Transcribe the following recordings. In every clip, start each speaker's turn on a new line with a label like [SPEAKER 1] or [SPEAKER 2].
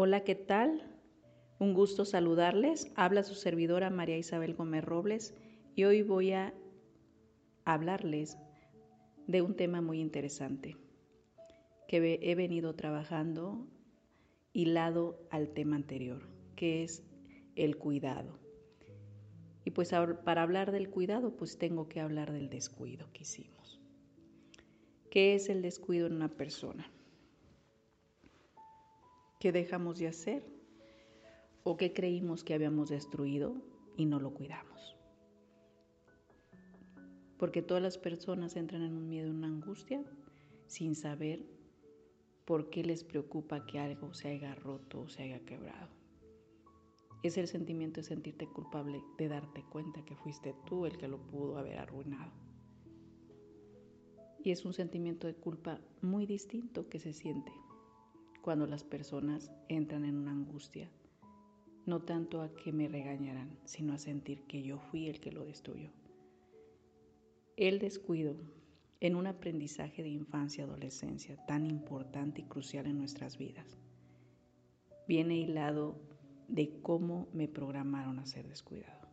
[SPEAKER 1] Hola, ¿qué tal? Un gusto saludarles. Habla su servidora María Isabel Gómez Robles y hoy voy a hablarles de un tema muy interesante que he venido trabajando hilado al tema anterior, que es el cuidado. Y pues para hablar del cuidado, pues tengo que hablar del descuido que hicimos. ¿Qué es el descuido en una persona? ¿Qué dejamos de hacer? ¿O qué creímos que habíamos destruido y no lo cuidamos? Porque todas las personas entran en un miedo, en una angustia, sin saber por qué les preocupa que algo se haya roto o se haya quebrado. Es el sentimiento de sentirte culpable, de darte cuenta que fuiste tú el que lo pudo haber arruinado. Y es un sentimiento de culpa muy distinto que se siente cuando las personas entran en una angustia, no tanto a que me regañarán, sino a sentir que yo fui el que lo destruyó. El descuido en un aprendizaje de infancia y adolescencia tan importante y crucial en nuestras vidas viene hilado de cómo me programaron a ser descuidado.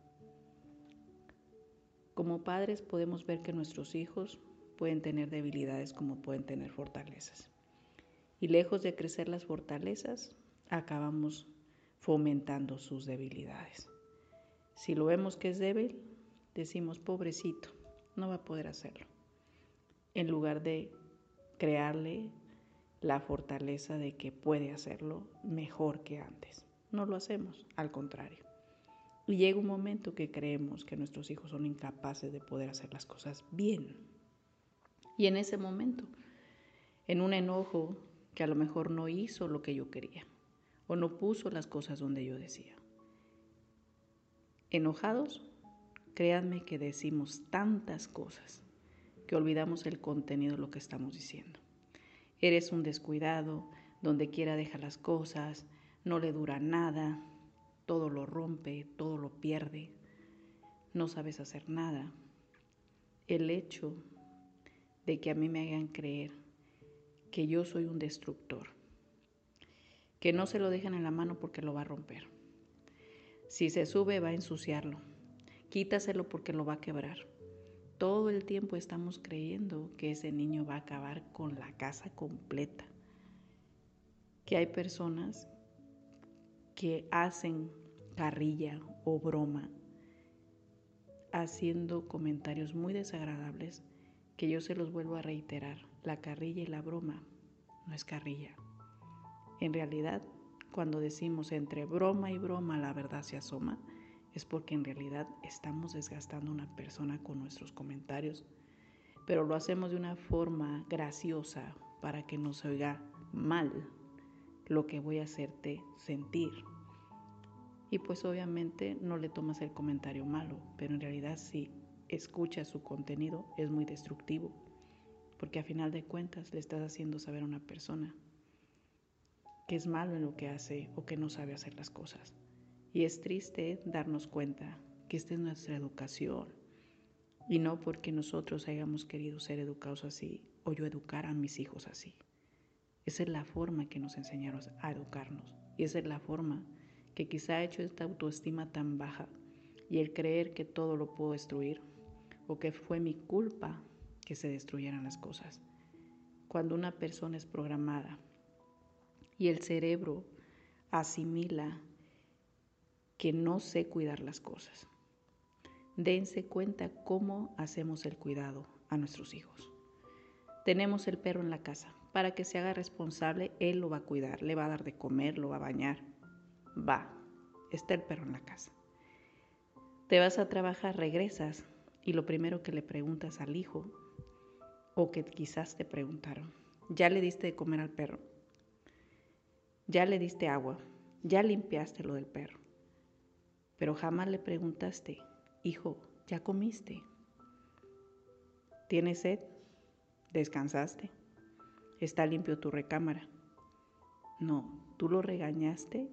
[SPEAKER 1] Como padres podemos ver que nuestros hijos pueden tener debilidades como pueden tener fortalezas. Y lejos de crecer las fortalezas, acabamos fomentando sus debilidades. Si lo vemos que es débil, decimos, pobrecito, no va a poder hacerlo. En lugar de crearle la fortaleza de que puede hacerlo mejor que antes. No lo hacemos, al contrario. Y llega un momento que creemos que nuestros hijos son incapaces de poder hacer las cosas bien. Y en ese momento, en un enojo que a lo mejor no hizo lo que yo quería o no puso las cosas donde yo decía. Enojados, créanme que decimos tantas cosas que olvidamos el contenido de lo que estamos diciendo. Eres un descuidado, donde quiera deja las cosas, no le dura nada, todo lo rompe, todo lo pierde, no sabes hacer nada. El hecho de que a mí me hagan creer que yo soy un destructor. Que no se lo dejen en la mano porque lo va a romper. Si se sube va a ensuciarlo. Quítaselo porque lo va a quebrar. Todo el tiempo estamos creyendo que ese niño va a acabar con la casa completa. Que hay personas que hacen carrilla o broma haciendo comentarios muy desagradables que yo se los vuelvo a reiterar. La carrilla y la broma no es carrilla. En realidad, cuando decimos entre broma y broma la verdad se asoma, es porque en realidad estamos desgastando a una persona con nuestros comentarios, pero lo hacemos de una forma graciosa para que no se oiga mal lo que voy a hacerte sentir. Y pues obviamente no le tomas el comentario malo, pero en realidad si escuchas su contenido es muy destructivo porque a final de cuentas le estás haciendo saber a una persona que es malo en lo que hace o que no sabe hacer las cosas. Y es triste darnos cuenta que esta es nuestra educación y no porque nosotros hayamos querido ser educados así o yo educar a mis hijos así. Esa es la forma que nos enseñaron a educarnos y esa es la forma que quizá ha hecho esta autoestima tan baja y el creer que todo lo puedo destruir o que fue mi culpa que se destruyeran las cosas. Cuando una persona es programada y el cerebro asimila que no sé cuidar las cosas. Dense cuenta cómo hacemos el cuidado a nuestros hijos. Tenemos el perro en la casa. Para que se haga responsable, él lo va a cuidar, le va a dar de comer, lo va a bañar. Va, está el perro en la casa. Te vas a trabajar, regresas y lo primero que le preguntas al hijo O que quizás te preguntaron, ¿ya le diste de comer al perro? ¿Ya le diste agua? ¿Ya limpiaste lo del perro? Pero jamás le preguntaste, hijo, ¿ya comiste? ¿Tienes sed? ¿Descansaste? ¿Está limpio tu recámara? No, tú lo regañaste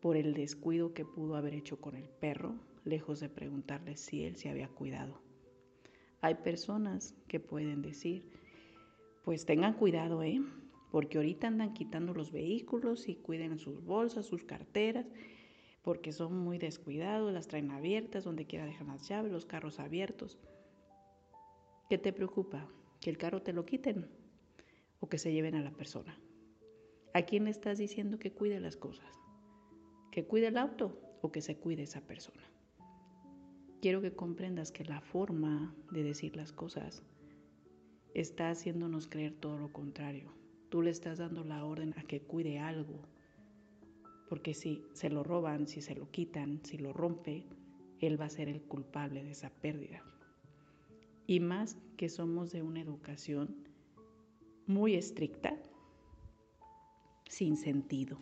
[SPEAKER 1] por el descuido que pudo haber hecho con el perro, lejos de preguntarle si él se había cuidado. Hay personas que pueden decir, pues tengan cuidado, ¿eh? Porque ahorita andan quitando los vehículos y cuiden sus bolsas, sus carteras, porque son muy descuidados, las traen abiertas, donde quiera dejan las llaves, los carros abiertos. ¿Qué te preocupa? ¿Que el carro te lo quiten o que se lleven a la persona? ¿A quién le estás diciendo que cuide las cosas? ¿Que cuide el auto o que se cuide esa persona? Quiero que comprendas que la forma de decir las cosas está haciéndonos creer todo lo contrario. Tú le estás dando la orden a que cuide algo, porque si se lo roban, si se lo quitan, si lo rompe, él va a ser el culpable de esa pérdida. Y más que somos de una educación muy estricta, sin sentido.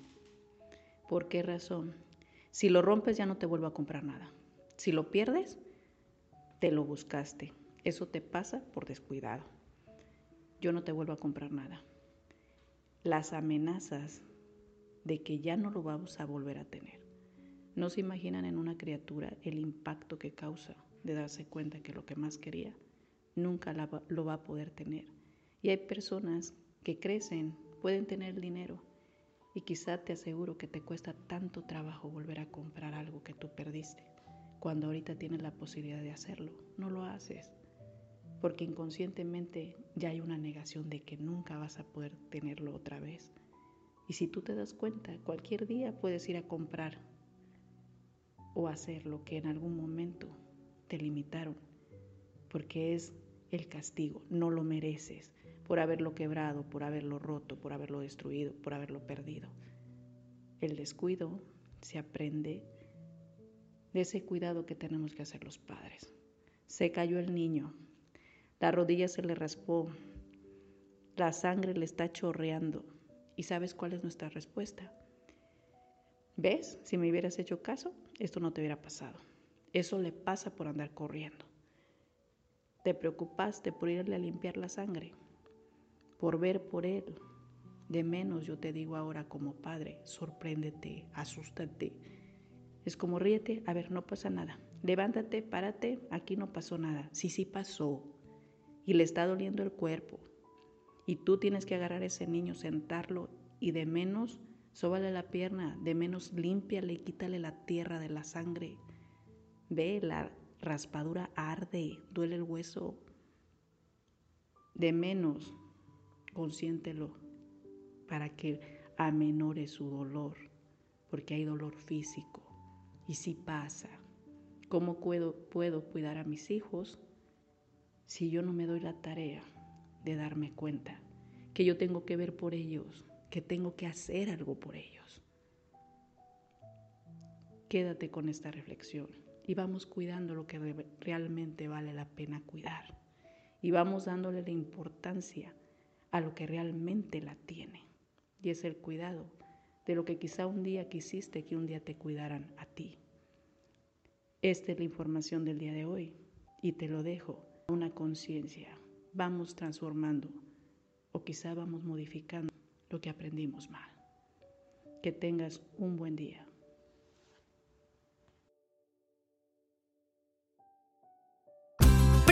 [SPEAKER 1] ¿Por qué razón? Si lo rompes ya no te vuelvo a comprar nada. Si lo pierdes, te lo buscaste. Eso te pasa por descuidado. Yo no te vuelvo a comprar nada. Las amenazas de que ya no lo vamos a volver a tener. No se imaginan en una criatura el impacto que causa de darse cuenta que lo que más quería nunca lo va a poder tener. Y hay personas que crecen, pueden tener dinero y quizá te aseguro que te cuesta tanto trabajo volver a comprar algo que tú perdiste cuando ahorita tienes la posibilidad de hacerlo. No lo haces porque inconscientemente ya hay una negación de que nunca vas a poder tenerlo otra vez. Y si tú te das cuenta, cualquier día puedes ir a comprar o hacer lo que en algún momento te limitaron, porque es el castigo, no lo mereces por haberlo quebrado, por haberlo roto, por haberlo destruido, por haberlo perdido. El descuido se aprende de ese cuidado que tenemos que hacer los padres. Se cayó el niño, la rodilla se le raspó, la sangre le está chorreando. ¿Y sabes cuál es nuestra respuesta? ¿Ves? Si me hubieras hecho caso, esto no te hubiera pasado. Eso le pasa por andar corriendo. Te preocupaste por irle a limpiar la sangre, por ver por él. De menos yo te digo ahora como padre, sorpréndete, asústate es como ríete, a ver, no pasa nada. Levántate, párate, aquí no pasó nada. Sí, sí pasó. Y le está doliendo el cuerpo. Y tú tienes que agarrar a ese niño, sentarlo y de menos, sóbale la pierna, de menos límpiale y quítale la tierra de la sangre. Ve, la raspadura arde, duele el hueso. De menos, consiéntelo para que amenore su dolor, porque hay dolor físico. Y si pasa, ¿cómo puedo, puedo cuidar a mis hijos si yo no me doy la tarea de darme cuenta que yo tengo que ver por ellos, que tengo que hacer algo por ellos? Quédate con esta reflexión y vamos cuidando lo que realmente vale la pena cuidar y vamos dándole la importancia a lo que realmente la tiene y es el cuidado de lo que quizá un día quisiste que un día te cuidaran a ti. Esta es la información del día de hoy y te lo dejo. Una conciencia. Vamos transformando o quizá vamos modificando lo que aprendimos mal. Que tengas un buen día.